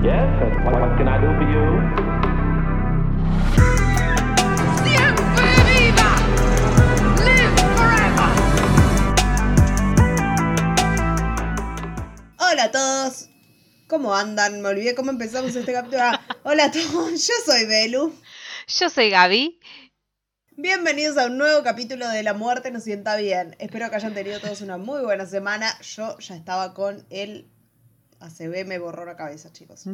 Yes, and what, what can I do for you? ¡Siempre viva! ¡Live forever! Hola a todos. ¿Cómo andan? Me olvidé cómo empezamos este capítulo. Ah, hola a todos, yo soy Belu. Yo soy Gaby. Bienvenidos a un nuevo capítulo de La Muerte nos sienta bien. Espero que hayan tenido todos una muy buena semana. Yo ya estaba con el ACB, me borró la cabeza, chicos.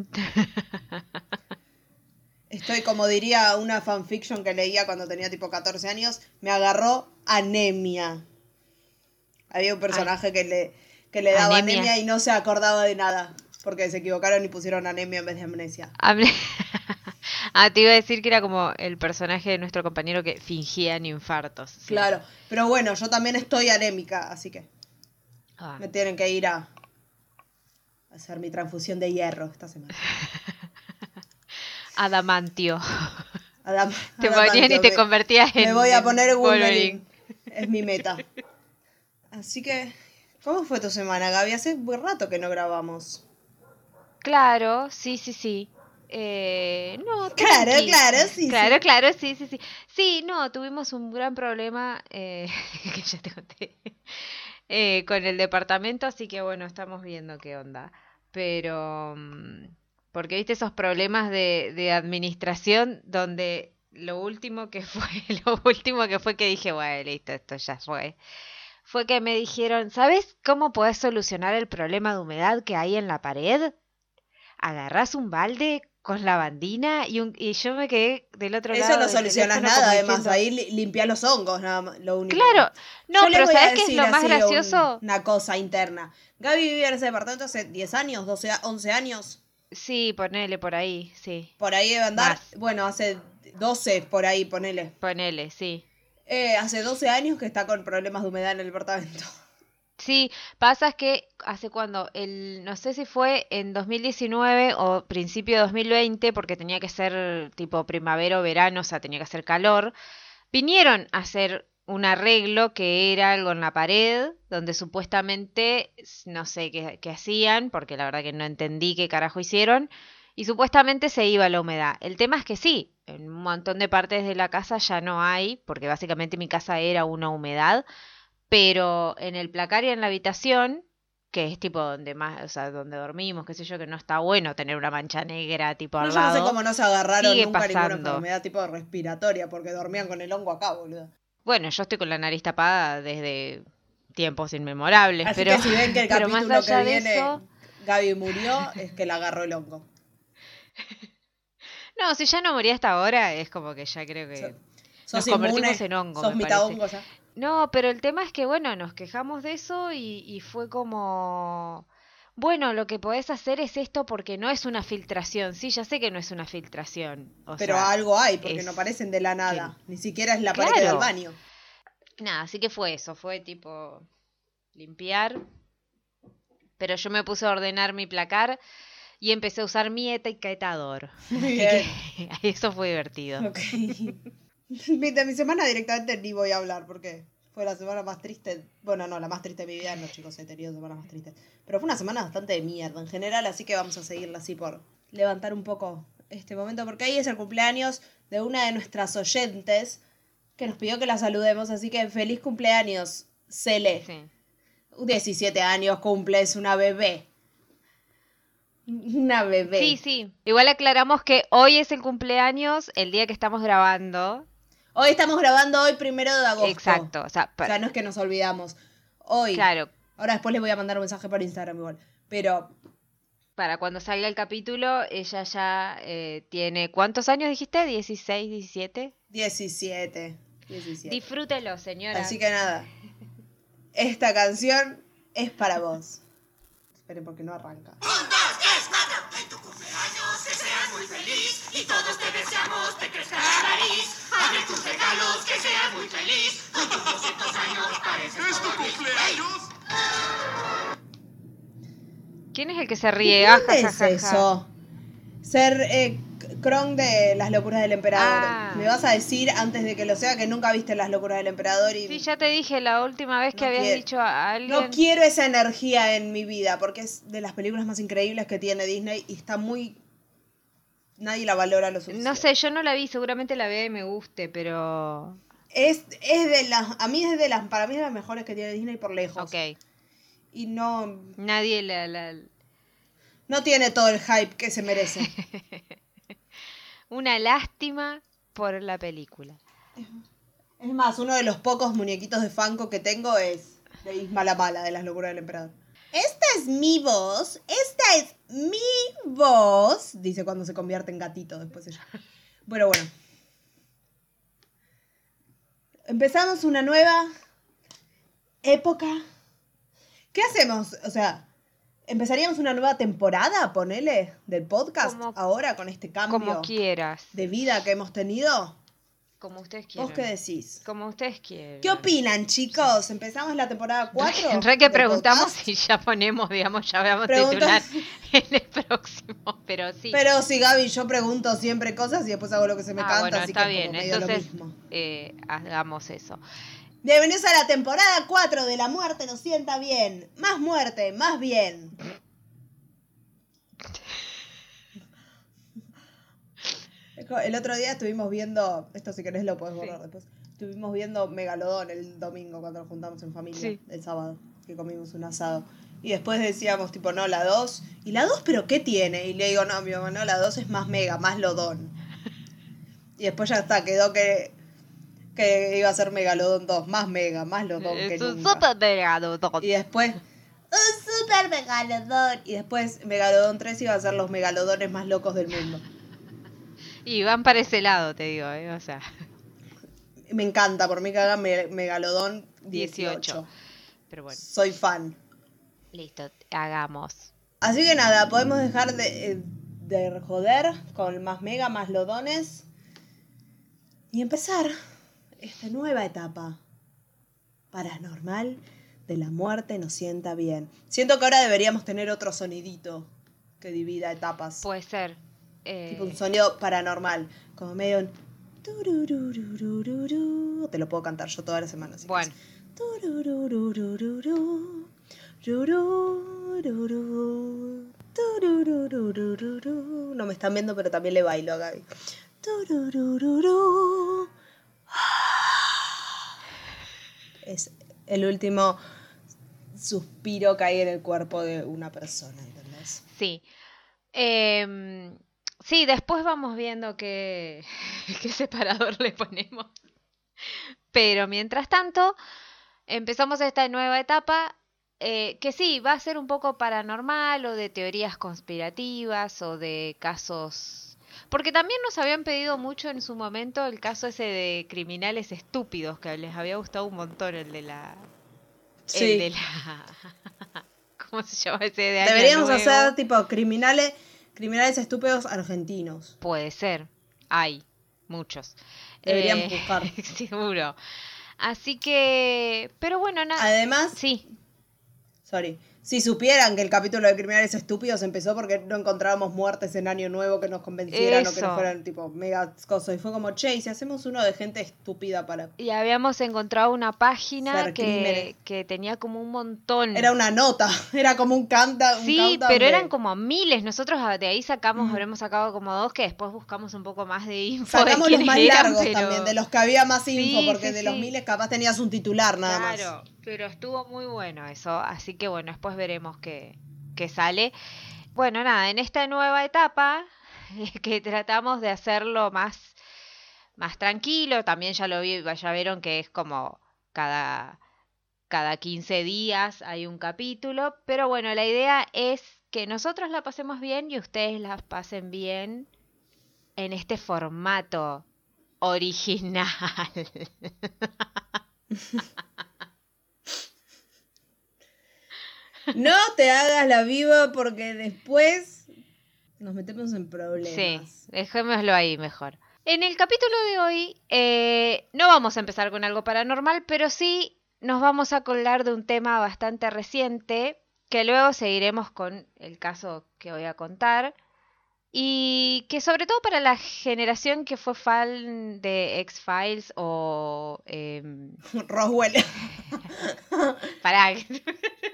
Estoy, como diría una fanfiction que leía cuando tenía tipo 14 años, me agarró anemia. Había un personaje que le, que le daba Anemia. anemia y no se acordaba de nada. Porque se equivocaron y pusieron anemia en vez de amnesia. Ah, te iba a decir que era como el personaje de nuestro compañero que fingían infartos. sí. Claro, pero bueno, yo también estoy anémica, así que Ah, me tienen que ir a a hacer mi transfusión de hierro esta semana. Adamantio. Adam- Te adamantio, ponían y te me- convertías en. Me voy a poner Wolverine. Es mi meta. Así que, ¿cómo fue tu semana, Gaby? Hace muy rato que no grabamos. Claro, sí, sí, sí. Eh, no, Claro, tranqui. claro, sí, Claro, sí. claro, sí, sí, sí. Sí, no, tuvimos un gran problema eh, que ya te conté eh, con el departamento, así que bueno, estamos viendo qué onda. Pero, mm, porque viste esos problemas de, administración donde lo último que fue, lo último que fue que dije, bueno, listo, esto ya fue. Fue que me dijeron, ¿sabes cómo podés solucionar el problema de humedad que hay en la pared? Agarrás un balde con lavandina y, un, y yo me quedé del otro Eso lado no del solucionas nada, además, ahí li- limpia los hongos, nada más, lo único. Claro, no, Yo pero ¿sabes qué es lo más un- gracioso? una cosa interna. Gaby vivía en ese departamento hace 10 años, 12, a- 11 años. Sí, ponele por ahí, sí. Por ahí debe andar. Más. Bueno, hace 12 por ahí, ponele. Ponele, sí. Eh, hace 12 años que está con problemas de humedad en el departamento. Sí, pasa que hace cuando, el, no sé si fue en 2019 o principio de 2020, porque tenía que ser tipo primavera o verano, o sea, tenía que hacer calor, vinieron a hacer un arreglo que era algo en la pared, donde supuestamente, no sé qué, qué hacían, porque la verdad que no entendí qué carajo hicieron, y supuestamente se iba la humedad. El tema es que sí, en un montón de partes de la casa ya no hay, porque básicamente mi casa era una humedad, pero en el placar y en la habitación, que es tipo donde más, o sea, donde dormimos, qué sé yo, que no está bueno tener una mancha negra tipo No, al yo no sé lado. cómo no se agarraron sigue nunca ninguna pasando. enfermedad tipo respiratoria, porque dormían con el hongo acá, boludo. Bueno, yo estoy con la nariz tapada desde tiempos inmemorables, Así pero, que si ven que el capítulo allá que viene eso, Gaby murió, es que le agarró el hongo. no, si ya no morí hasta ahora, es como que ya creo que So- nos convertimos inmune, en hongo, sos me mitad parece. hongo ya. No, pero el tema es que, bueno, nos quejamos de eso y, y fue como, bueno, lo que podés hacer es esto porque no es una filtración. Sí, ya sé que no es una filtración. O Pero sea, algo hay, porque es no parecen de la nada. Ni siquiera es la pared Claro. del baño. Nada, así que fue eso, fue tipo limpiar. Pero yo me puse a ordenar mi placar y empecé a usar mi etiquetador. Así que eso fue divertido. De mi semana directamente ni voy a hablar porque fue la semana más triste. Bueno, no, la más triste de mi vida, no, chicos, he tenido semanas más tristes. Pero fue una semana bastante de mierda en general, así que vamos a seguirla así por levantar un poco este momento, porque ahí es el cumpleaños de una de nuestras oyentes que nos pidió que la saludemos, así que feliz cumpleaños, Cele. Sí. 17 años cumple, es una bebé. Una bebé. Sí, sí. Igual aclaramos que hoy es el cumpleaños, el día que estamos grabando. Hoy estamos grabando hoy primero de agosto. Exacto. O sea, O pa- sea, no es que nos olvidamos. Hoy. claro, Ahora después les voy a mandar un mensaje por Instagram igual. Pero para cuando salga el capítulo, ella ya eh, tiene. ¿Cuántos años dijiste? ¿16, 17? 17. 17. Disfrútelo, señora. Así que nada. Esta canción es para vos. Esperen porque no arranca. ¿Quién es el que se ríe? Ah, ¿Dónde ja, es eso? Ser eh, Kron de Las locuras del emperador. Ah. Me vas a decir antes de que lo sea que nunca viste Las locuras del emperador y Sí, ya te dije la última vez que No habías quiero. dicho a alguien. no quiero esa energía en mi vida porque es de las películas más increíbles que tiene Disney y está muy nadie la valora lo suficiente. No sé, yo no la vi, seguramente la vea y me guste, pero. Es, es de las a mí es de las para mí es de las mejores que tiene Disney por lejos. Ok. Y no Nadie la. la- no tiene todo el hype que se merece. Una lástima por la película. Es más, uno de los pocos muñequitos de Funko que tengo es de Isma la Mala, de las locuras del emperador. Esta es mi voz, esta es mi voz, dice cuando se convierte en gatito después ella. Bueno, bueno. Empezamos una nueva época. ¿Qué hacemos? O sea, ¿empezaríamos una nueva temporada, ponele, del podcast Como- ahora con este cambio Como quieras. de vida que hemos tenido? Como ustedes quieran. ¿Vos qué decís? Como ustedes quieran. ¿Qué opinan, chicos? ¿Empezamos la temporada 4? En re que preguntamos si ya ponemos, digamos, ya veamos titular en el próximo, pero sí. Pero sí, Gaby, yo pregunto siempre cosas y después hago lo que se me Ah, canta, bueno, así está que bien. como medio lo Entonces, mismo. eh, hagamos eso. Bienvenidos a la temporada 4 de La Muerte nos sienta bien. Más muerte, más bien. El otro día estuvimos viendo, esto si querés lo podés borrar Sí. después. Estuvimos viendo Megalodón el domingo cuando nos juntamos en familia, Sí. el sábado, que comimos un asado. Y después decíamos, tipo, no, la 2. ¿Y la 2 pero qué tiene? Y le digo, no, mi mamá, no, la 2 es más mega, más lodón. Y después ya está, quedó que, que iba a ser Megalodón 2, más mega, más lodón que Es un nunca. super pegado. Y después, un super megalodón. Y después, Megalodón 3 iba a ser los megalodones más locos del mundo. Y van para ese lado, te digo, ¿eh? O sea, Me encanta, por mí que hagan me- Megalodón 18. 18. pero bueno, Soy fan. listo, hagamos. Así que nada, podemos dejar de, eh, de joder con más mega, más lodones. Y empezar esta nueva etapa paranormal de la muerte nos sienta bien. Siento que ahora deberíamos tener otro sonidito que divida etapas. Puede ser. Eh, Tipo un sonido paranormal, como medio un. Te lo puedo cantar yo toda la semana. si Bueno. No me están viendo, pero también le bailo a Gaby. Es el último suspiro que hay en el cuerpo de una persona, ¿entendés? Sí. Sí, después vamos viendo qué, qué separador le ponemos. Pero mientras tanto, empezamos esta nueva etapa eh, que sí, va a ser un poco paranormal o de teorías conspirativas o de casos... Porque también nos habían pedido mucho en su momento el caso ese de criminales estúpidos, que les había gustado un montón el de la... El de la... ¿Cómo se llama ese de Deberíamos Nuevo? hacer tipo criminales, criminales estúpidos argentinos. Puede ser. Hay muchos. Deberíamos Eh, buscar. Seguro. Así que. Pero bueno, nada. Además, Sí, sorry, si supieran que el capítulo de criminales estúpidos empezó porque no encontrábamos muertes en Año Nuevo que nos convencieran o que Eso. no fueran tipo mega cosas. Y fue como, che, ¿y si hacemos uno de gente estúpida para. y habíamos encontrado una página que, que tenía como un montón. Era una nota, era como un canta. un Sí, pero de- eran como miles. Nosotros de ahí sacamos, habremos sacado como dos que después buscamos un poco más de info. Sacamos de los más eran, largos pero- también, de los que había más info, Sí, porque sí, de los miles capaz tenías un titular nada más. Claro, pero estuvo muy bueno eso, así que bueno, después veremos qué, qué sale. Bueno, nada, en esta nueva etapa que tratamos de hacerlo más, más tranquilo, también ya lo vi, ya vieron que es como cada, cada 15 días hay un capítulo, pero bueno, la idea es que nosotros la pasemos bien y ustedes la pasen bien en este formato original. No te hagas la viva porque después nos metemos en problemas. Sí, dejémoslo ahí mejor. En el capítulo de hoy eh, no vamos a empezar con algo paranormal, pero sí nos vamos a colgar de un tema bastante reciente, que luego seguiremos con el caso que voy a contar. Y que sobre todo para la generación que fue fan de X-Files o... em, Roswell. para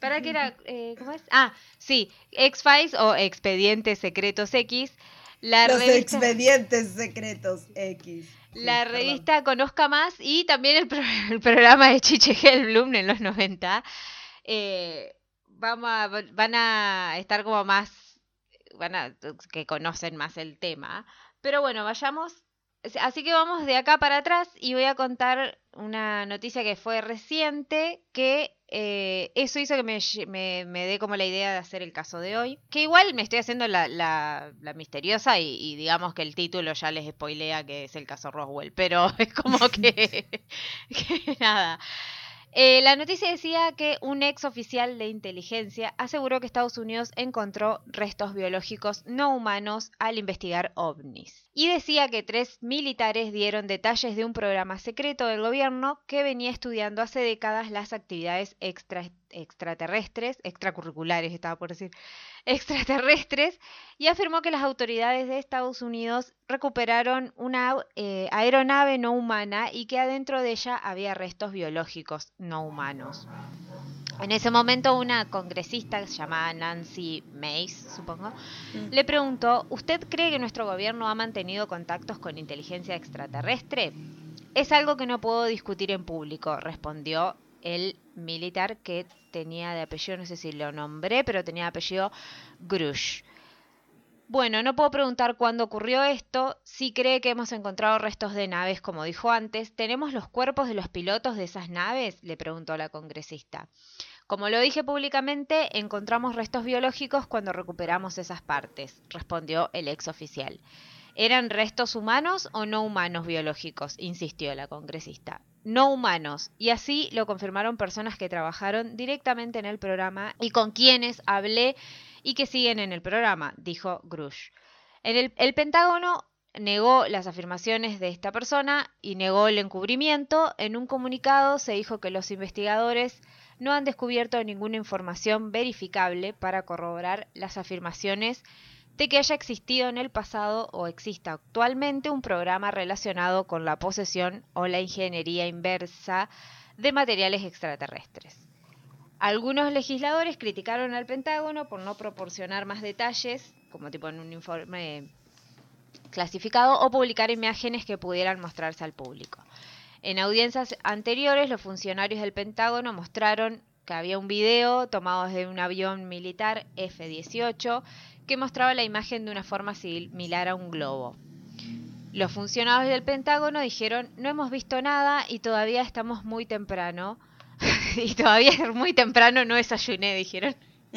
para que era eh, ¿cómo es? Ah, sí, X-Files o Expedientes Secretos X. La Los revista, expedientes secretos X. Sí, la perdón. revista Conozca Más y también el, pro- el programa de Chiche Hellblum en los 90. eh, vamos a- van a estar como más, van a, que conocen más el tema. Pero bueno, vayamos. Así que vamos de acá para atrás y voy a contar una noticia que fue reciente, que eh, eso hizo que me, lle- me- me dé como la idea de hacer el caso de hoy. Que igual me estoy haciendo la, la- la misteriosa y, y digamos que el título ya les spoilea que es el caso Roswell, pero es como que, que nada. Eh, la noticia decía que un ex oficial de inteligencia aseguró que Estados Unidos encontró restos biológicos no humanos al investigar ovnis. Y decía que tres militares dieron detalles de un programa secreto del gobierno que venía estudiando hace décadas las actividades extra- extraterrestres, extracurriculares estaba por decir, extraterrestres, y afirmó que las autoridades de Estados Unidos recuperaron una eh, aeronave no humana y que adentro de ella había restos biológicos no humanos. En ese momento una congresista llamada Nancy Mace, supongo, Mm. le preguntó, ¿usted cree que nuestro gobierno ha mantenido contactos con inteligencia extraterrestre? Es algo que no puedo discutir en público, respondió el militar que tenía de apellido, no sé si lo nombré, pero tenía de apellido Grush. Bueno, no puedo preguntar cuándo ocurrió esto. Si cree que hemos encontrado restos de naves, como dijo antes, ¿tenemos los cuerpos de los pilotos de esas naves? le preguntó la congresista. Como lo dije públicamente, encontramos restos biológicos cuando recuperamos esas partes, respondió el ex oficial. ¿Eran restos humanos o no humanos biológicos? insistió la congresista. No humanos, y así lo confirmaron personas que trabajaron directamente en el programa y con quienes hablé y que siguen en el programa, dijo Grush. En el, el Pentágono negó las afirmaciones de esta persona y negó el encubrimiento. En un comunicado se dijo que los investigadores no han descubierto ninguna información verificable para corroborar las afirmaciones de que haya existido en el pasado o exista actualmente un programa relacionado con la posesión o la ingeniería inversa de materiales extraterrestres. Algunos legisladores criticaron al Pentágono por no proporcionar más detalles, como tipo en un informe clasificado, o publicar imágenes que pudieran mostrarse al público. En audiencias anteriores, los funcionarios del Pentágono mostraron que había un video tomado desde un avión militar F-18 que mostraba la imagen de una forma similar a un globo. Los funcionarios del Pentágono dijeron, no hemos visto nada y todavía estamos muy temprano. y todavía es muy temprano, no desayuné, dijeron.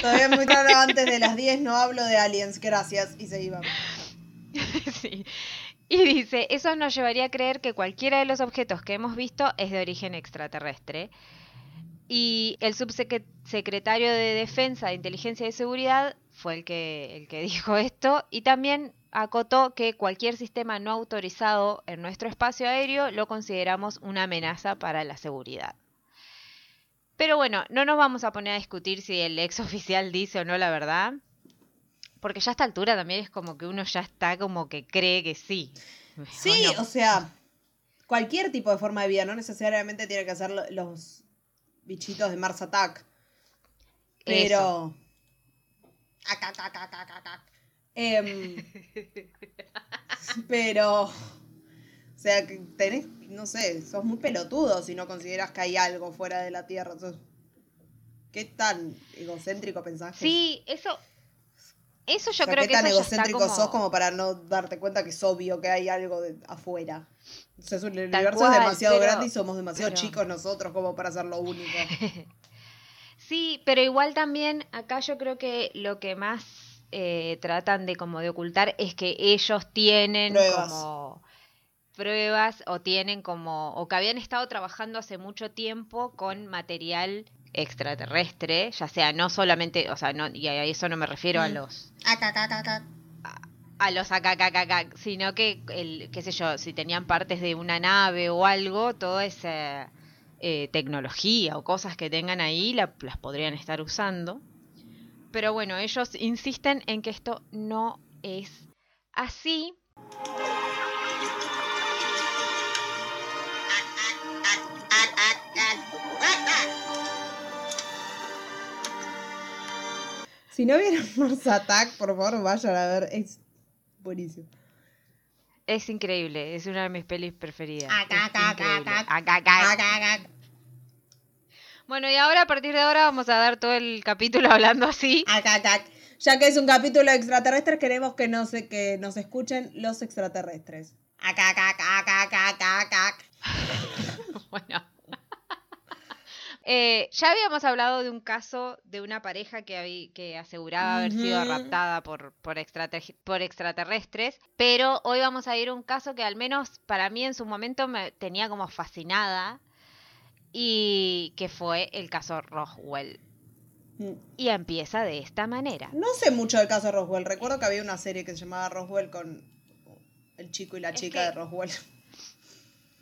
Todavía muy claro, antes de las 10 no hablo de aliens, gracias. Y se iban. Sí. Y dice, eso nos llevaría a creer que cualquiera de los objetos que hemos visto es de origen extraterrestre. Y el subsecretario de Defensa de Inteligencia y Seguridad fue el que, el que dijo esto y también acotó que cualquier sistema no autorizado en nuestro espacio aéreo lo consideramos una amenaza para la seguridad. Pero bueno, no nos vamos a poner a discutir si el ex oficial dice o no la verdad, porque ya a esta altura también es como que uno ya está como que cree que sí. Sí, ¿O no? o sea, cualquier tipo de forma de vida, no necesariamente tiene que ser lo- los bichitos de Mars Attack. Pero. Aca, Em, pero. O sea, que tenés, no sé, sos muy pelotudo si no consideras que hay algo fuera de la Tierra. Sos- ¿Qué tan egocéntrico pensás Sí, eso. Eso yo o sea, creo ¿qué que tan eso ya está egocéntrico como... sos como para no darte cuenta que es obvio que hay algo de afuera? O sea, el Tal universo cual, es demasiado pero- grande y somos demasiado pero- chicos nosotros como para ser lo único. Sí, pero igual también acá yo creo que lo que más eh, tratan de como de ocultar es que ellos tienen Pruebas. como pruebas o tienen como o que habían estado trabajando hace mucho tiempo con material extraterrestre, ya sea no solamente, o sea, no y a eso no me refiero a Mm. los aca. a los AKKK, sino que, el, qué sé yo, si tenían partes de una nave o algo, toda esa eh, tecnología o cosas que tengan ahí la- las podrían estar usando. Pero bueno, ellos insisten en que esto no es así. Si no vieron Mars Attack, por favor vayan a ver. Es buenísimo. Es increíble, es una de mis pelis preferidas. Acá, acá. Acá, acá. Bueno, y ahora a partir de ahora vamos a dar todo el capítulo hablando así. Acá, acá. Ya que es un capítulo de extraterrestres, queremos que nos, que nos escuchen los extraterrestres. Acá, acá, acá, acá, acá. Bueno. Eh, ya habíamos hablado de un caso de una pareja que, habí- que aseguraba haber sido raptada por, por, por extraterrestres, pero hoy vamos a ir a un caso que al menos para mí en su momento me tenía como fascinada y que fue el caso Roswell. Mm. Y empieza de esta manera. No sé mucho del caso de Roswell. Recuerdo que había una serie que se llamaba Roswell con el chico y la Es chica de Roswell.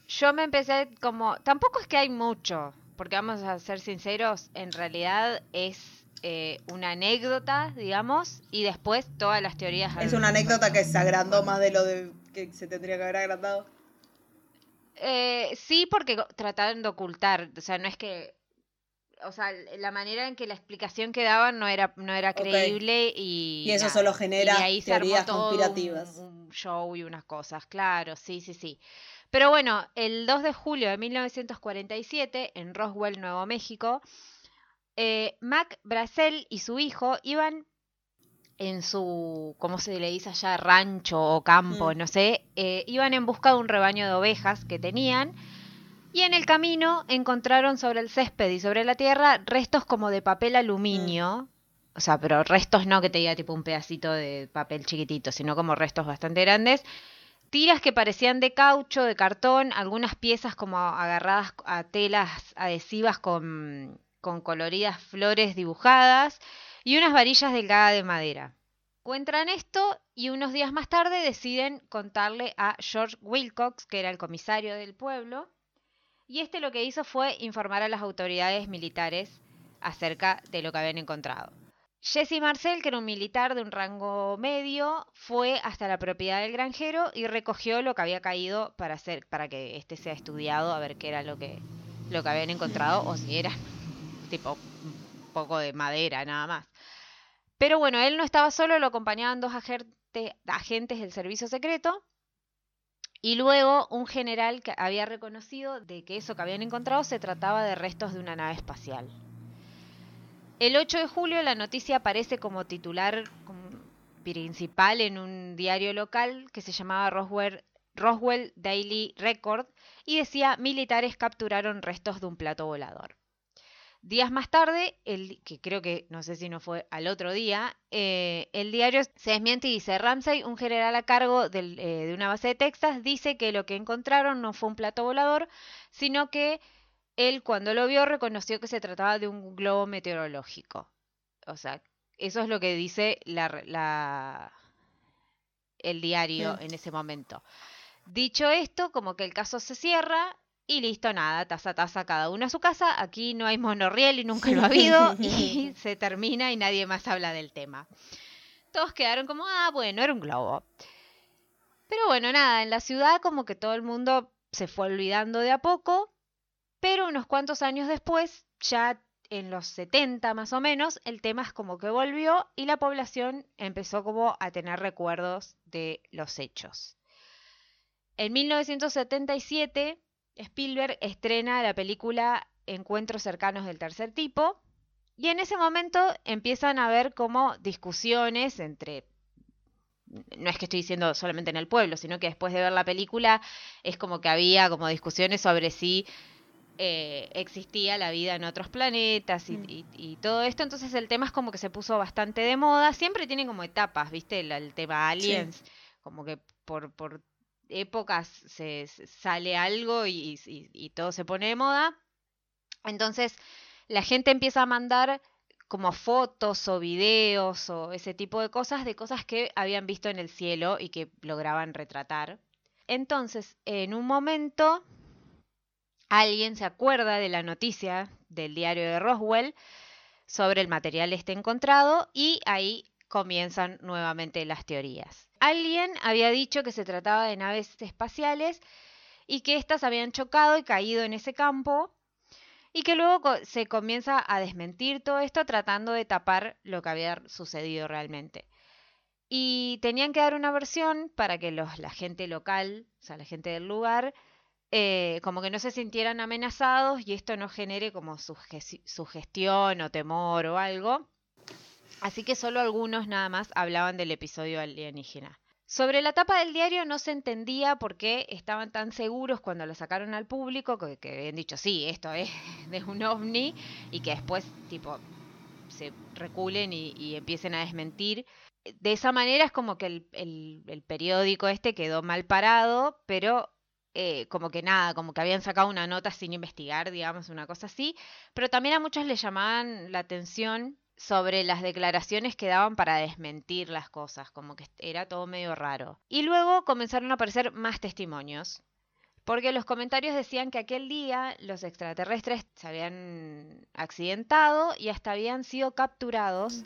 Yo me empecé como, tampoco es que hay mucho, porque vamos a ser sinceros, en realidad es eh, una anécdota, digamos, y después todas las teorías. Es una anécdota que se agrandó más de lo de que se tendría que haber agrandado. Eh, sí, porque trataron de ocultar, o sea, no es que, o sea, la manera en que la explicación que daban no era, no era creíble y... Y eso nada. solo genera Y ahí se armó teorías todo un- conspirativas. Un, show y unas cosas, claro, sí, sí, sí. Pero bueno, el 2 de julio de 1947, en Roswell, Nuevo México, eh, Mac Bracel y su hijo iban en su, ¿cómo se le dice allá? Rancho o campo, Mm. no sé, eh, iban en busca de un rebaño de ovejas que tenían y en el camino encontraron sobre el césped y sobre la tierra restos como de papel aluminio. O sea, pero restos no que te diga tipo un pedacito de papel chiquitito, sino como restos bastante grandes. Tiras que parecían de caucho, de cartón, algunas piezas como agarradas a telas adhesivas con, con coloridas flores dibujadas y unas varillas delgadas de madera. Encuentran esto y unos días más tarde deciden contarle a George Wilcox, que era el comisario del pueblo, y este lo que hizo fue informar a las autoridades militares acerca de lo que habían encontrado. Jesse Marcel, que era un militar de un rango medio, fue hasta la propiedad del granjero y recogió lo que había caído para hacer, para que este sea estudiado, a ver qué era lo que, lo que habían encontrado, o si era tipo un poco de madera nada más. Pero bueno, él no estaba solo, lo acompañaban dos agente- agentes del servicio secreto. Y luego un general que había reconocido de que eso que habían encontrado se trataba de restos de una nave espacial. El 8 de julio la noticia aparece como titular principal en un diario local que se llamaba Roswell, Roswell Daily Record y decía militares capturaron restos de un plato volador. Días más tarde, el, que creo que no sé si no fue al otro día, eh, el diario se desmiente y dice, Ramsey, un general a cargo del, eh, de una base de Texas, dice que lo que encontraron no fue un plato volador, sino que él cuando lo vio reconoció que se trataba de un globo meteorológico. O sea, eso es lo que dice la, la- el diario en ese momento. Dicho esto, como que el caso se cierra y listo, nada, taza a taza cada uno a su casa. Aquí no hay monorriel y nunca lo ha habido y se termina y nadie más habla del tema. Todos quedaron como, ah, bueno, era un globo. Pero bueno, nada, en la ciudad como que todo el mundo se fue olvidando de a poco, pero unos cuantos años después, ya en los 70 más o menos, el tema es como que volvió y la población empezó como a tener recuerdos de los hechos. En 1977, Spielberg estrena la película Encuentros cercanos del tercer tipo y en ese momento empiezan a haber como discusiones entre no es que estoy diciendo solamente en el pueblo, sino que después de ver la película es como que había como discusiones sobre si eh, existía la vida en otros planetas y, Mm. y- y todo esto. Entonces el tema es como que se puso bastante de moda. Siempre tiene como etapas, ¿viste? El, el tema aliens, como que por, por épocas se, sale algo y- y todo se pone de moda. Entonces la gente empieza a mandar como fotos o videos o ese tipo de cosas de cosas que habían visto en el cielo y que lograban retratar. Entonces, en un momento, alguien se acuerda de la noticia del diario de Roswell, sobre el material este encontrado y ahí comienzan nuevamente las teorías. Alguien había dicho que se trataba de naves espaciales y que éstas habían chocado y caído en ese campo y que luego se comienza a desmentir todo esto tratando de tapar lo que había sucedido realmente. Y tenían que dar una versión para que la gente local, o sea, la gente del lugar, eh, como que no se sintieran amenazados y esto no genere como suge- sugestión o temor o algo. Así que solo algunos nada más hablaban del episodio alienígena. Sobre la tapa del diario no se entendía por qué estaban tan seguros cuando lo sacaron al público, que, habían dicho, sí, esto es de un ovni, y que después, tipo, se reculen y, empiecen a desmentir. De esa manera es como que el periódico este quedó mal parado, pero eh, como que nada, como que habían sacado una nota sin investigar, digamos, una cosa así. Pero también a muchos les llamaban la atención sobre las declaraciones que daban para desmentir las cosas, como que era todo medio raro. Y luego comenzaron a aparecer más testimonios, porque los comentarios decían que aquel día los extraterrestres se habían accidentado y hasta habían sido capturados,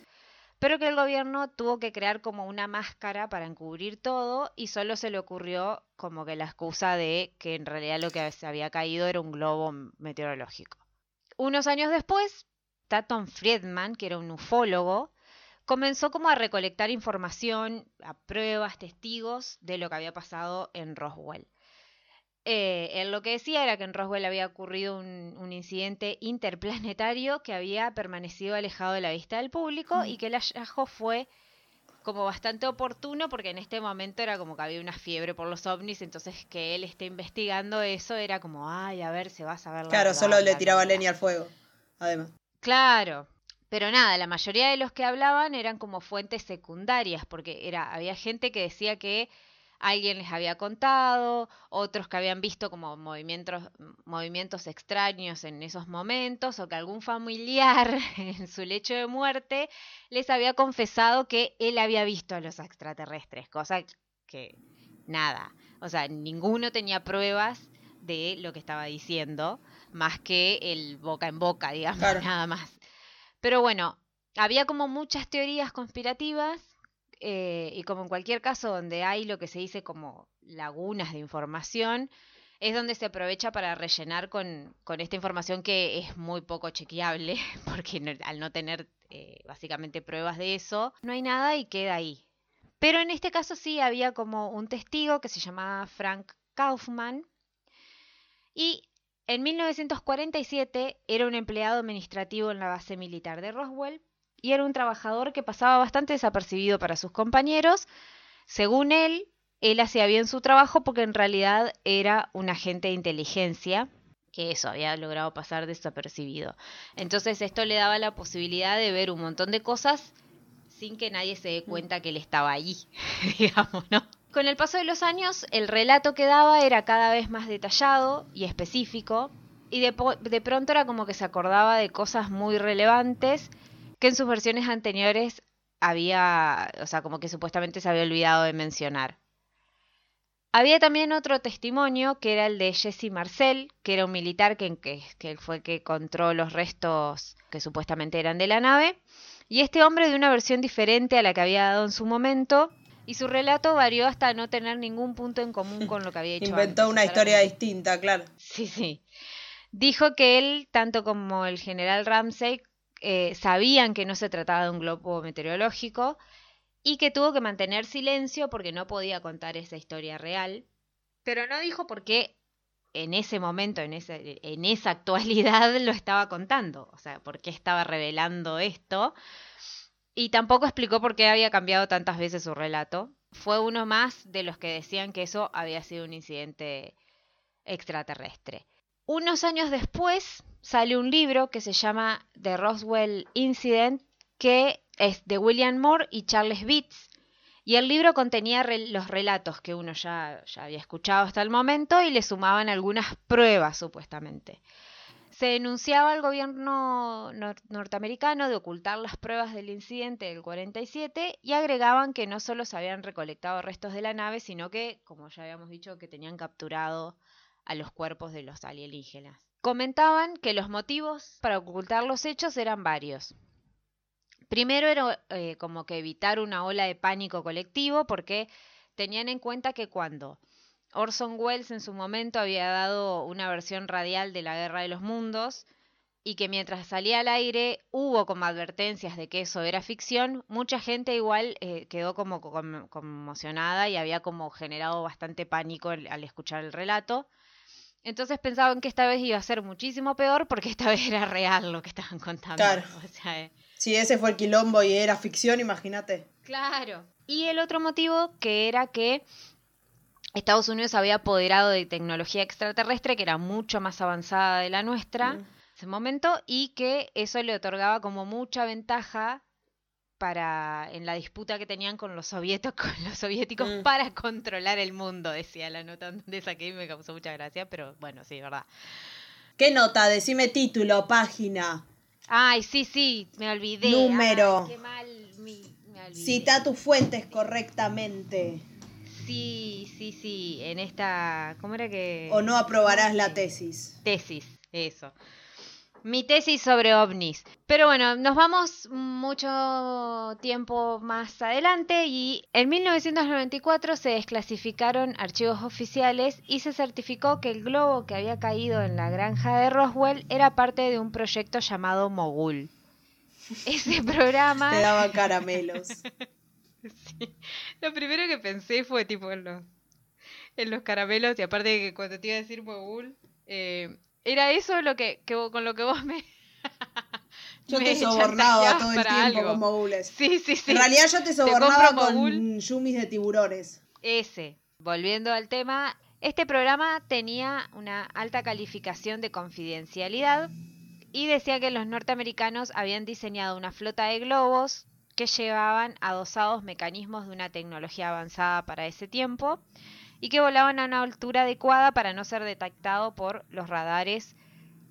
pero que el gobierno tuvo que crear como una máscara para encubrir todo y solo se le ocurrió como que la excusa de que en realidad lo que se había caído era un globo meteorológico. Unos años después, Taton Friedman, que era un ufólogo, comenzó como a recolectar información, a pruebas, testigos de lo que había pasado en Roswell. Eh, él lo que decía era que en Roswell había ocurrido un, un incidente interplanetario que había permanecido alejado de la vista del público y que el hallazgo fue como bastante oportuno porque en este momento era como que había una fiebre por los ovnis, entonces que él esté investigando eso era como, ay, a ver, se va a saber la Claro, verdad, solo le tiraba bla". leña al fuego. Además. Claro, pero nada, la mayoría de los que hablaban eran como fuentes secundarias, porque era, había gente que decía que alguien les había contado, otros que habían visto como movimientos, movimientos extraños en esos momentos, o que algún familiar en su lecho de muerte les había confesado que él había visto a los extraterrestres, cosa que nada, o sea, ninguno tenía pruebas de lo que estaba diciendo, más que el boca en boca, digamos, Claro. nada más. Pero bueno, había como muchas teorías conspirativas eh, y como en cualquier caso donde hay lo que se dice como lagunas de información, es donde se aprovecha para rellenar con, con esta información que es muy poco chequeable, porque no- al no tener eh, básicamente pruebas de eso, no hay nada y queda ahí. Pero en este caso sí había como un testigo que se llamaba Frank Kaufman y en 1947 era un empleado administrativo en la base militar de Roswell y era un trabajador que pasaba bastante desapercibido para sus compañeros. Según él, él hacía bien su trabajo porque en realidad era un agente de inteligencia que eso había logrado pasar desapercibido. Entonces esto le daba la posibilidad de ver un montón de cosas sin que nadie se dé cuenta que él estaba allí, digamos, ¿no? Con el paso de los años, el relato que daba era cada vez más detallado y específico, y de, pronto era como que se acordaba de cosas muy relevantes que en sus versiones anteriores había, o sea, como que supuestamente se había olvidado de mencionar. Había también otro testimonio que era el de Jesse Marcel, que era un militar que, fue el que encontró los restos que supuestamente eran de la nave, y este hombre de una versión diferente a la que había dado en su momento, y su relato varió hasta no tener ningún punto en común con lo que había hecho Inventó antes. una historia distinta, claro. Sí, sí. Dijo que él, tanto como el general Ramsey, eh, sabían que no se trataba de un globo meteorológico y que tuvo que mantener silencio porque no podía contar esa historia real. Pero no dijo por qué en ese momento, en, ese, en esa actualidad, lo estaba contando. O sea, por qué estaba revelando esto. Y tampoco explicó por qué había cambiado tantas veces su relato. Fue uno más de los que decían que eso había sido un incidente extraterrestre. Unos años después sale un libro que se llama The Roswell Incident, que es de William Moore y Charles Beats. Y el libro contenía los relatos que uno ya, ya había escuchado hasta el momento y le sumaban algunas pruebas, supuestamente. Se denunciaba al gobierno nor- norteamericano de ocultar las pruebas del incidente del 47 y agregaban que no solo se habían recolectado restos de la nave, sino que, como ya habíamos dicho, que tenían capturado a los cuerpos de los alienígenas. Comentaban que los motivos para ocultar los hechos eran varios. Primero era eh, como que evitar una ola de pánico colectivo porque tenían en cuenta que cuando Orson Welles en su momento había dado una versión radial de la Guerra de los Mundos y que mientras salía al aire hubo como advertencias de que eso era ficción, mucha gente igual eh, quedó como com- conmocionada y había como generado bastante pánico al al escuchar el relato. Entonces pensaban que esta vez iba a ser muchísimo peor porque esta vez era real lo que estaban contando. Claro. O sea, eh, Si ese fue el quilombo y era ficción, imagínate. Claro. Y el otro motivo que era que Estados Unidos había apoderado de tecnología extraterrestre que era mucho más avanzada de la nuestra Mm. en ese momento y que eso le otorgaba como mucha ventaja para en la disputa que tenían con los soviéticos, con los soviéticos Mm. para controlar el mundo, decía la nota de esa que me causó mucha gracia, pero bueno, sí, verdad. ¿Qué nota? Decime título, página. Ay, sí, sí, me olvidé. Número. Ay, qué mal mi- me olvidé. Cita tus fuentes correctamente. Sí, sí, sí, en esta, ¿cómo era que? O no aprobarás la tesis. Tesis, eso. Mi tesis sobre ovnis. Pero bueno, nos vamos mucho tiempo más adelante y en 1994 se desclasificaron archivos oficiales y se certificó que el globo que había caído en la granja de Roswell era parte de un proyecto llamado Mogul. Ese programa... Te daban caramelos. Sí. Lo primero que pensé fue tipo en los, en los caramelos y aparte de que cuando te iba a decir mogul, eh, era eso lo que, que con lo que vos me... Yo me te sobornaba todo el tiempo algo. con mogules. Sí, sí, sí. En realidad yo te sobornaba con mogul. yumis de tiburones. Ese. Volviendo al tema, este programa tenía una alta calificación de confidencialidad y decía que los norteamericanos habían diseñado una flota de globos que llevaban adosados mecanismos de una tecnología avanzada para ese tiempo y que volaban a una altura adecuada para no ser detectado por los radares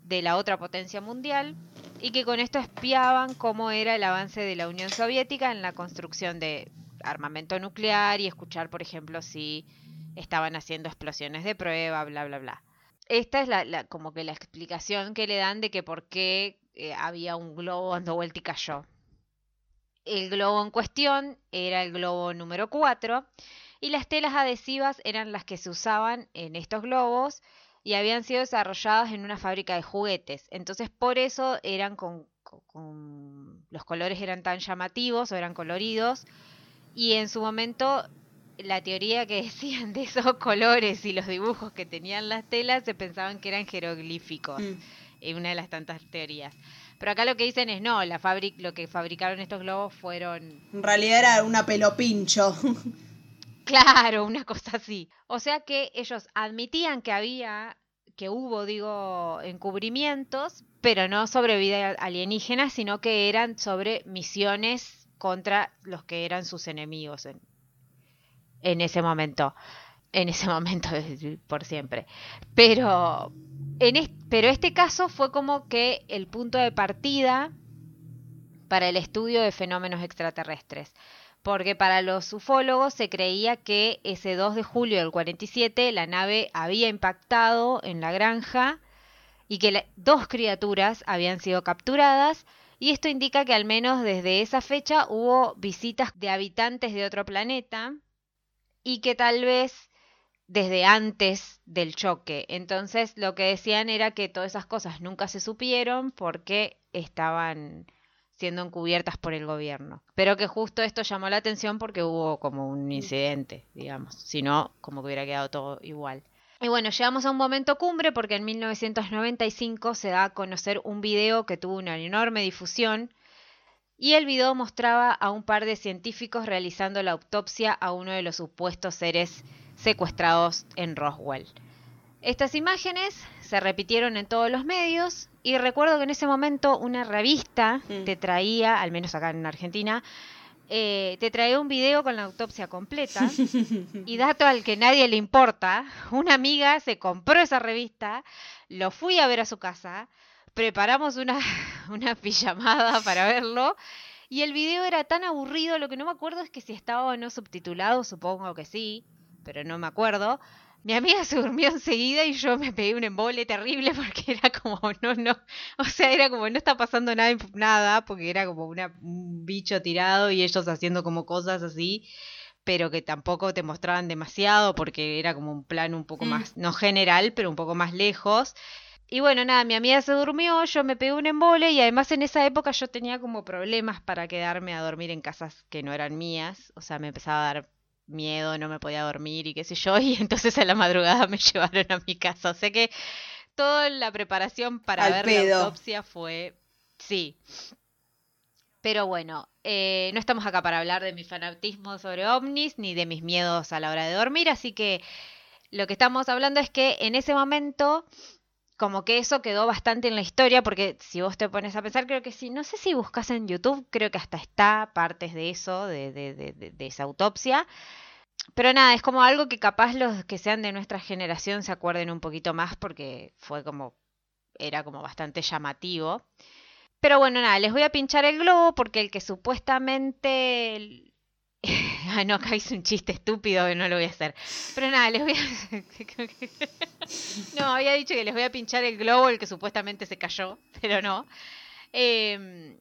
de la otra potencia mundial y que con esto espiaban cómo era el avance de la Unión Soviética en la construcción de armamento nuclear y escuchar, por ejemplo, si estaban haciendo explosiones de prueba, bla, bla, bla. Esta es la, como que la explicación que le dan de que por qué eh, había un globo dando vuelta y cayó. El globo en cuestión era el globo número 4 y las telas adhesivas eran las que se usaban en estos globos y habían sido desarrolladas en una fábrica de juguetes. Entonces por eso eran con, los colores eran tan llamativos o eran coloridos y en su momento la teoría que decían de esos colores y los dibujos que tenían las telas se pensaban que eran jeroglíficos. Mm. Es una de las tantas teorías. Pero acá lo que dicen es no, la fábrica, lo que fabricaron estos globos fueron En realidad era una pelopincho. Claro, una cosa así. O sea que ellos admitían que había, que hubo, digo, encubrimientos, pero no sobre vida alienígena, sino que eran sobre misiones contra los que eran sus enemigos en, en ese momento. En ese momento, por siempre. Pero, en pero este caso fue como que el punto de partida para el estudio de fenómenos extraterrestres porque para los ufólogos se creía que ese 2 de julio del 47 la nave había impactado en la granja y que dos criaturas habían sido capturadas y esto indica que al menos desde esa fecha hubo visitas de habitantes de otro planeta y que tal vez desde antes del choque. Entonces lo que decían era que todas esas cosas nunca se supieron porque estaban siendo encubiertas por el gobierno. Pero que justo esto llamó la atención porque hubo como un incidente, digamos. Si no, como que hubiera quedado todo igual. Y bueno, llegamos a un momento cumbre porque en 1995 se da a conocer un video que tuvo una enorme difusión y el video mostraba a un par de científicos realizando la autopsia a uno de los supuestos seres secuestrados en Roswell. Estas imágenes se repitieron en todos los medios y recuerdo que en ese momento una revista Mm. te traía, al menos acá en Argentina, eh, te traía un video con la autopsia completa y dato al que nadie le importa, una amiga se compró esa revista, lo fui a ver a su casa, preparamos una, una pijamada para verlo y el video era tan aburrido, lo que no me acuerdo es que si estaba o no subtitulado, supongo que sí, pero no me acuerdo. Mi amiga se durmió enseguida y yo me pegué un embole terrible porque era como, no, no, o sea, era como, no está pasando nada, nada, porque era como una, un bicho tirado y ellos haciendo como cosas así, pero que tampoco te mostraban demasiado porque era como un plano un poco Mm. más, no general, pero un poco más lejos. Y bueno, nada, mi amiga se durmió, yo me pegué un embole y además en esa época yo tenía como problemas para quedarme a dormir en casas que no eran mías, o sea, me empezaba a dar miedo, no me podía dormir y qué sé yo, y entonces a la madrugada me llevaron a mi casa. O sea que toda la preparación para Al ver pedo. la autopsia fue... Sí. Pero bueno, eh, no estamos acá para hablar de mi fanatismo sobre ovnis ni de mis miedos a la hora de dormir, así que lo que estamos hablando es que en ese momento como que eso quedó bastante en la historia, porque si vos te pones a pensar, creo que sí, no sé si buscas en YouTube, creo que hasta está partes de eso, de, de, de, de- esa autopsia. Pero nada, es como algo que capaz los que sean de nuestra generación se acuerden un poquito más porque fue como, era como bastante llamativo. Pero bueno, nada, les voy a pinchar el globo porque el que supuestamente... Ay, no, acá hice un chiste estúpido que no lo voy a hacer. Pero nada, les voy a... No, había dicho que les voy a pinchar el globo, el que supuestamente se cayó, pero no. Eh,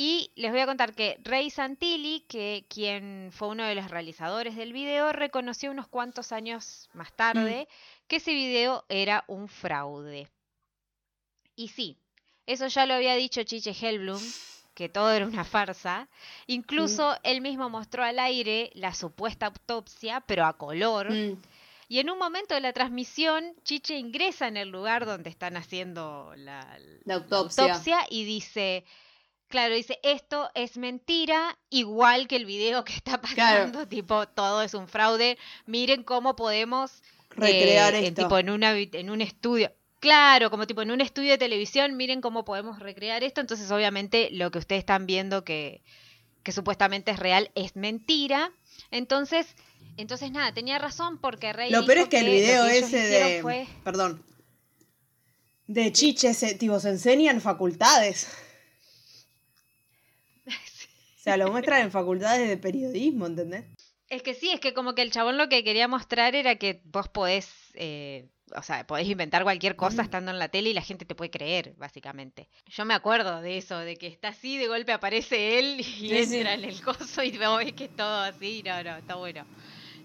y les voy a contar que Rey Santilli, que quien fue uno de los realizadores del video, reconoció unos cuantos años más tarde que ese video era un fraude. Y sí, eso ya lo había dicho Chiche Hellblum, que todo era una farsa. Incluso él mismo mostró al aire la supuesta autopsia, pero a color. Mm. Y en un momento de la transmisión, Chiche ingresa en el lugar donde están haciendo la, La autopsia. y dice, claro, dice, esto es mentira, igual que el video que está pasando, tipo, todo es un fraude, miren cómo podemos Recrear eh, esto. tipo, en, una, habi- en un estudio. Claro, como tipo en un estudio de televisión, miren cómo podemos recrear esto. Entonces, obviamente, lo que ustedes están viendo que, que supuestamente es real es mentira. Entonces, entonces nada, tenía razón porque Rey Lo peor es que el video ese de. fue- Perdón. De chiche, se, tipo, se enseña en facultades. O sea, lo muestran en facultades de periodismo, ¿entendés? Es que sí, es que como que el chabón lo que quería mostrar era que vos podés, eh, o sea, podés inventar cualquier cosa estando en la tele y la gente te puede creer, básicamente. Yo me acuerdo de eso, de que está así, de golpe aparece él y Sí, sí. entra en el coso y vos ves que es todo así, no, no, está bueno.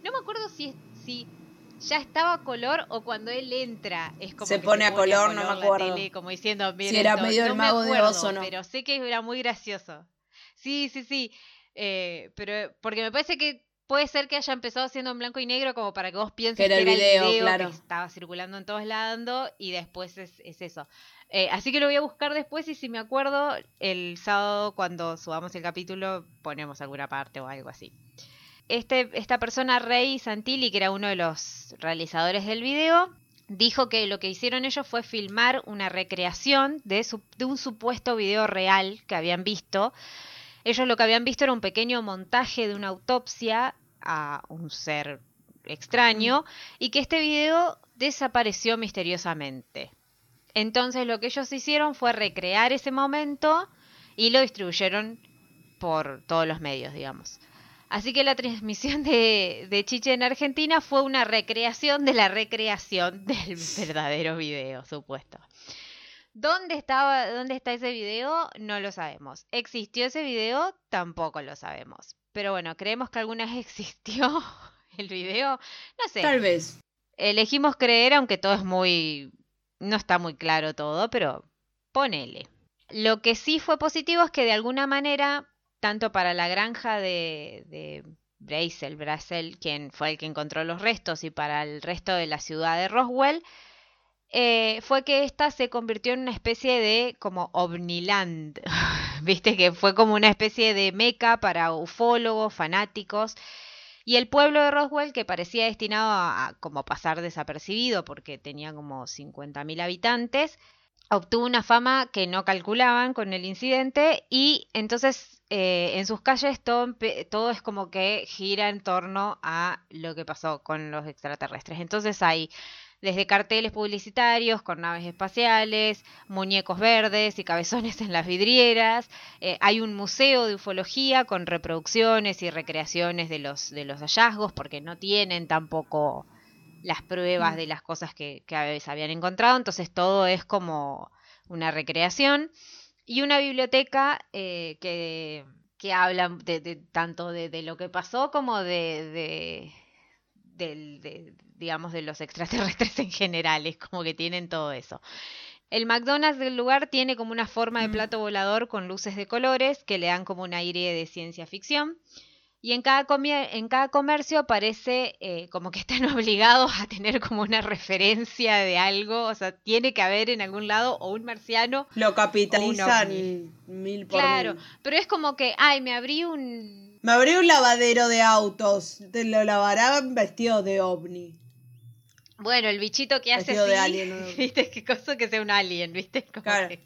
No me acuerdo si, si ya estaba a color o cuando él entra es como Se que pone a color, no me la acuerdo. tele, como diciendo, "Miren era esto". medio el No me mago de acuerdo, ¿o no? Pero sé que era muy gracioso. Sí, sí, sí. Eh, pero porque me parece que puede ser que haya empezado siendo en blanco y negro como para que vos pienses Que era el video, claro. que estaba circulando en todos lados y después es, es eso. Eh, así que lo voy a buscar después y si me acuerdo, el sábado cuando subamos el capítulo ponemos alguna parte o algo así. Este, esta persona, Rey Santilli, que era uno de los realizadores del video, dijo que lo que hicieron ellos fue filmar una recreación de, su- de un supuesto video real que habían visto. Ellos lo que habían visto era un pequeño montaje de una autopsia a un ser extraño y que este video desapareció misteriosamente. Entonces lo que ellos hicieron fue recrear ese momento y lo distribuyeron por todos los medios, digamos. Así que la transmisión de, de Chiche en Argentina fue una recreación de la recreación del verdadero video, supuesto. ¿Dónde estaba, dónde está ese video? No lo sabemos. ¿Existió ese video? Tampoco lo sabemos. Pero bueno, creemos que alguna vez existió el video. No sé. Tal vez. Elegimos creer, aunque todo es muy. No está muy claro todo, pero ponele. Lo que sí fue positivo es que de alguna manera, tanto para la granja de, de Brazel, Brazel, quien fue el que encontró los restos, y para el resto de la ciudad de Roswell, eh, fue que esta se convirtió en una especie de como ovniland. Viste que fue como una especie de meca para ufólogos, fanáticos. Y el pueblo de Roswell, que parecía destinado a, como pasar desapercibido porque tenía como 50.000 habitantes, obtuvo una fama que no calculaban con el incidente y entonces eh, en sus calles todo, todo es como que gira en torno a lo que pasó con los extraterrestres. Entonces hay desde carteles publicitarios con naves espaciales, muñecos verdes y cabezones en las vidrieras. Eh, hay un museo de ufología con reproducciones y recreaciones de los, de los hallazgos, porque no tienen tampoco las pruebas de las cosas que, a veces habían encontrado, entonces todo es como una recreación y una biblioteca eh, que, que habla tanto de, lo que pasó como de- del- de, digamos, de los extraterrestres en general, es como que tienen todo eso. El McDonald's del lugar tiene como una forma de Mm. plato volador con luces de colores que le dan como un aire de ciencia ficción. Y en cada, en cada comercio parece eh, como que están obligados a tener como una referencia de algo. O sea, tiene que haber en algún lado o un marciano. Lo capitalizan ovni. mil por Claro, mil. pero es como que, ay, me abrí un... Me abrí un lavadero de autos. Te lo lavarán vestido de ovni. Bueno, el bichito que hace Vestido de así, alien, ¿no? ¿viste? Qué cosa que sea un alien, ¿viste? Como Claro. que-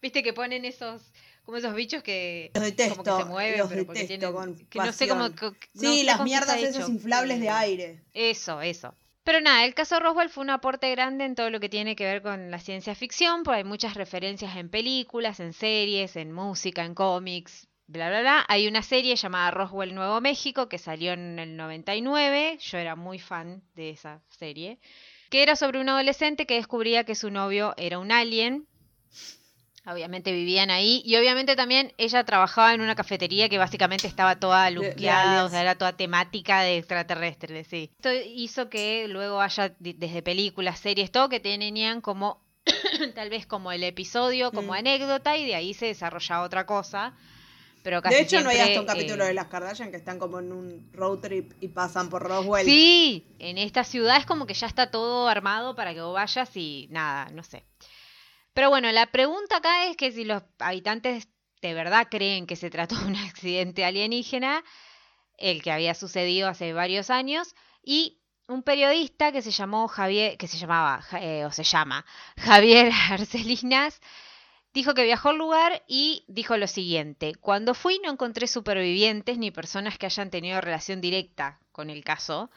¿Viste que ponen esos... Como esos bichos que Los detesto. como que se mueven, los pero porque detesto tienen- con que no sé cómo... no Sí, sé las mierdas esas inflables de aire. Eso, eso. Pero nada, el caso Roswell fue un aporte grande en todo lo que tiene que ver con la ciencia ficción, porque hay muchas referencias en películas, en series, en música, en cómics, bla, bla, bla. Hay una serie llamada Roswell Nuevo México que salió en el 99, yo era muy fan de esa serie, que era sobre un adolescente que descubría que su novio era un alien. Obviamente vivían ahí y obviamente también ella trabajaba en una cafetería que básicamente estaba toda luqueada, o sea, era toda temática de extraterrestres, sí. Esto hizo que luego haya desde películas, series, todo que tenían como tal vez como el episodio, como Mm. anécdota y de ahí se desarrollaba otra cosa. Pero casi De hecho, no hay hasta un capítulo eh, de las Kardashian que están como en un road trip y pasan por Roswell. Sí, en esta ciudad es como que ya está todo armado para que vos vayas y nada, no sé. Pero bueno, la pregunta acá es que si los habitantes de verdad creen que se trató de un accidente alienígena, el que había sucedido hace varios años, y un periodista que se llamó Javier, que se llamaba, eh, o se llama, Javier Arcelinas, dijo que viajó al lugar y dijo lo siguiente, cuando fui no encontré supervivientes ni personas que hayan tenido relación directa con el caso,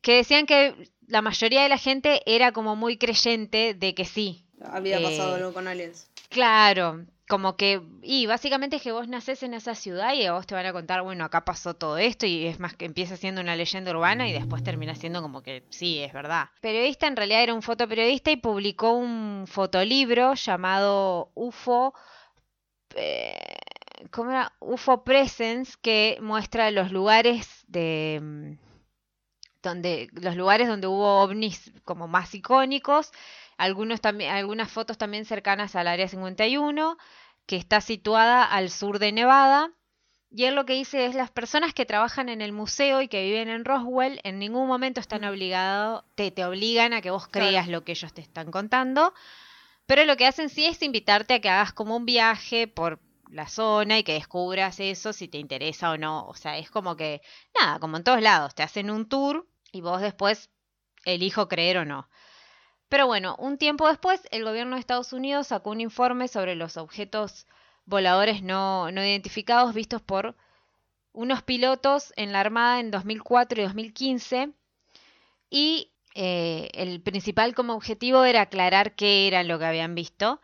que decían que la mayoría de la gente era como muy creyente de que sí, Había pasado algo con aliens. Claro, como que, y básicamente es que vos nacés en esa ciudad y a vos te van a contar, bueno, acá pasó todo esto y es más que empieza siendo una leyenda urbana y después termina siendo como que sí, es verdad. Periodista en realidad era un fotoperiodista y publicó un fotolibro llamado UFO, eh, ¿cómo era? UFO Presence que muestra los lugares de mm, donde los lugares donde hubo ovnis como más icónicos algunos también, algunas fotos también cercanas al área 51, que está situada al sur de Nevada. Y él lo que dice es las personas que trabajan en el museo y que viven en Roswell en ningún momento están obligados, te, te obligan a que vos creas lo que ellos te están contando. Pero lo que hacen sí es invitarte a que hagas como un viaje por la zona y que descubras eso si te interesa o no. O sea, es como que, nada, como en todos lados, te hacen un tour y vos después elijo creer o no. Pero bueno, un tiempo después, el gobierno de Estados Unidos sacó un informe sobre los objetos voladores no, no identificados vistos por unos pilotos en la Armada en 2004 y 2015. Y eh, el principal como objetivo era aclarar qué era lo que habían visto.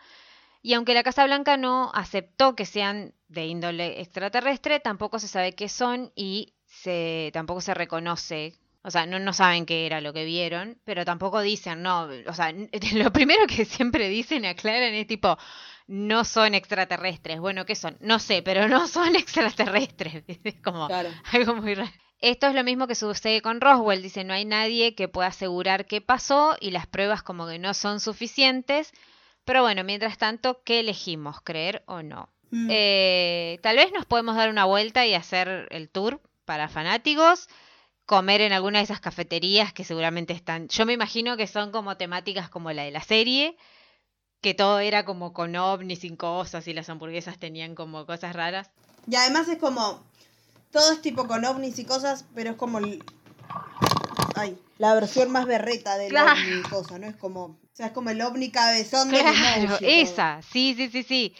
Y aunque la Casa Blanca no aceptó que sean de índole extraterrestre, tampoco se sabe qué son y se, tampoco se reconoce o sea, no, no saben qué era lo que vieron, pero tampoco dicen, no, o sea, lo primero que siempre dicen aclaran es tipo, no son extraterrestres. Bueno, ¿qué son? No sé, pero no son extraterrestres. Es como Claro. algo muy raro. Esto es lo mismo que sucede con Roswell. Dice, no hay nadie que pueda asegurar qué pasó y las pruebas como que no son suficientes. Pero bueno, mientras tanto, ¿qué elegimos? ¿Creer o no? Mm. Eh, tal vez nos podemos dar una vuelta y hacer el tour para fanáticos, comer en alguna de esas cafeterías que seguramente están, yo me imagino que son como temáticas como la de la serie, que todo era como con ovnis y cosas y las hamburguesas tenían como cosas raras. Y además es como. Todo es tipo con ovnis y cosas, pero es como. el- Ay, la versión más berreta del Claro. ovni y cosa, ¿no? Es como. O sea, es como el ovni cabezón de Claro, esa, sí, sí, sí, sí.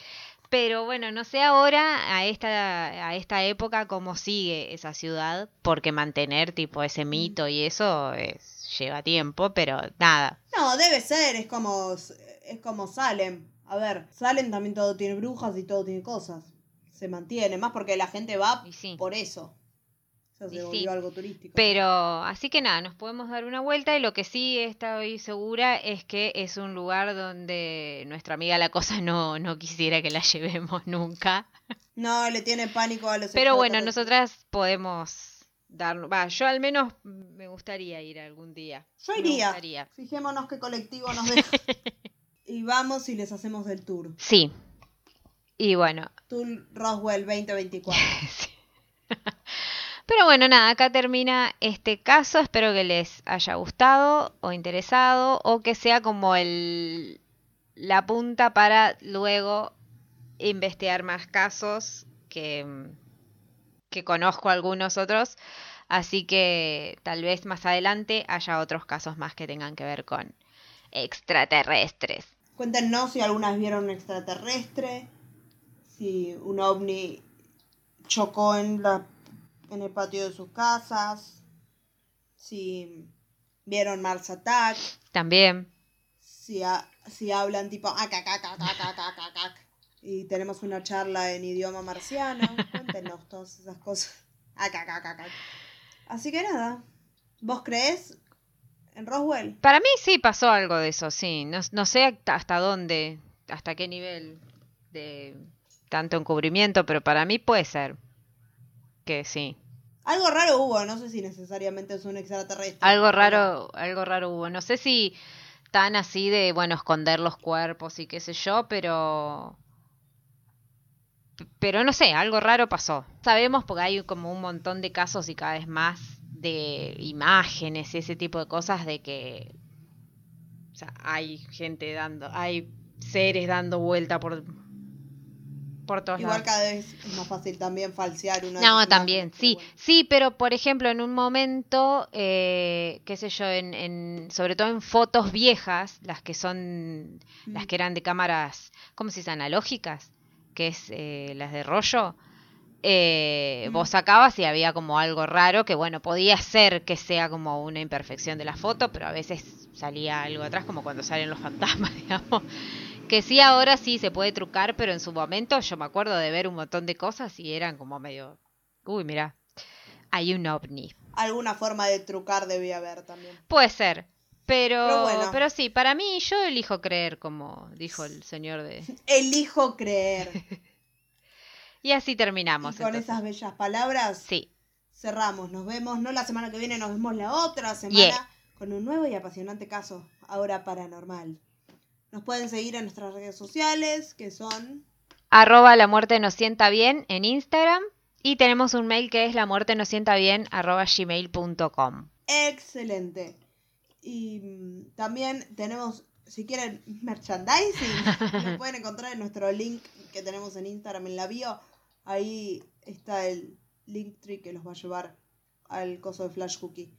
Pero bueno, no sé ahora a esta, a esta época cómo sigue esa ciudad, porque mantener tipo ese mito y eso es, lleva tiempo, pero nada. No, debe ser, es como. Es como Salem. A ver, Salem también todo tiene brujas y todo tiene cosas. Se mantiene, más porque la gente va sí. por eso. Sea, se sí. algo turístico. Pero así que nada, nos podemos dar una vuelta y lo que sí estoy segura es que es un lugar donde nuestra amiga la cosa no, no quisiera que la llevemos nunca. No, le tiene pánico a los Pero bueno, nosotras podemos dar, va, yo al menos me gustaría ir algún día. Yo iría. Fijémonos qué colectivo nos deja. y vamos y les hacemos el tour. Sí. Y bueno, Tour Roswell 2024. Pero bueno, nada, acá termina este caso. Espero que les haya gustado o interesado o que sea como el la punta para luego investigar más casos que, que conozco algunos otros. Así que tal vez más adelante haya otros casos más que tengan que ver con extraterrestres. Cuéntenos si algunas vieron un extraterrestre, si un ovni chocó en, la, en el patio de sus casas, si vieron Mars Attack. También. Si, si hablan tipo ah, y tenemos una charla en idioma marciano, cuéntenos todas esas cosas. Ah, Así que nada, ¿vos crees en Roswell? Para mí sí pasó algo de eso, sí. No, no sé hasta dónde, hasta qué nivel de tanto encubrimiento, pero para mí puede ser que sí. Algo raro hubo, no sé si necesariamente es un extraterrestre. Algo raro, algo raro hubo. No sé si tan así de, bueno, esconder los cuerpos y qué sé yo, pero... Pero no sé, algo raro pasó. Sabemos porque hay como un montón de casos y cada vez más de imágenes y ese tipo de cosas de que... O sea, hay gente dando, hay seres dando vuelta por, por todos Igual lados. cada vez es más fácil también falsear una No, también, sí, bueno. sí, pero por ejemplo, en un momento, eh, qué sé yo, en, en- sobre todo en fotos viejas, las que son, las que eran de cámaras, ¿cómo se dice? Analógicas, que es eh, las de rollo, eh, Mm. vos sacabas y había como algo raro que, bueno, podía ser que sea como una imperfección de la foto, pero a veces salía algo atrás, como cuando salen los fantasmas, digamos. Que sí, ahora sí se puede trucar, pero en su momento yo me acuerdo de ver un montón de cosas y eran como medio. Uy, mira, hay un ovni. Alguna forma de trucar debía haber también. Puede ser. Pero, Pero bueno. pero sí, para mí yo elijo creer, como dijo el señor de... Elijo creer. Y así terminamos. y con entonces. esas bellas palabras Sí, cerramos. Nos vemos, no la semana que viene, nos vemos la otra semana Yeah. con un nuevo y apasionante caso, ahora paranormal. Nos pueden seguir en nuestras redes sociales, que son arroba la muerte nos sienta bien en Instagram. Y tenemos un mail que es la muerte nos sienta bien arroba gmail.com. excelente. Y mm, también tenemos, si quieren, merchandising, lo pueden encontrar en nuestro link que tenemos en Instagram en la bio. Ahí está el link tree que los va a llevar al coso de Flash Cookie.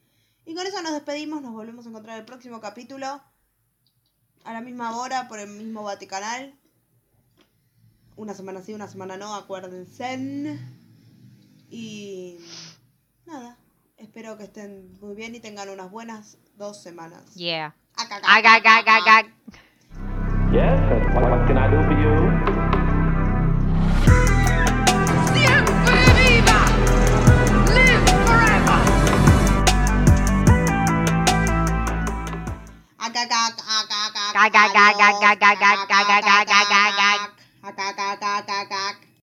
Y con eso nos despedimos, nos volvemos a encontrar el próximo capítulo. A la misma hora, por el mismo Vaticanal. Una semana sí, una semana no, acuérdense. Y nada, espero que estén muy bien y tengan unas buenas dos semanas. Yeah. Ag, ag, ag, ag, ag. Yes, what, can I do for you? Siempre viva! Live forever! Aca, gag gag gag gag gag gag gag gag gag gag gag gag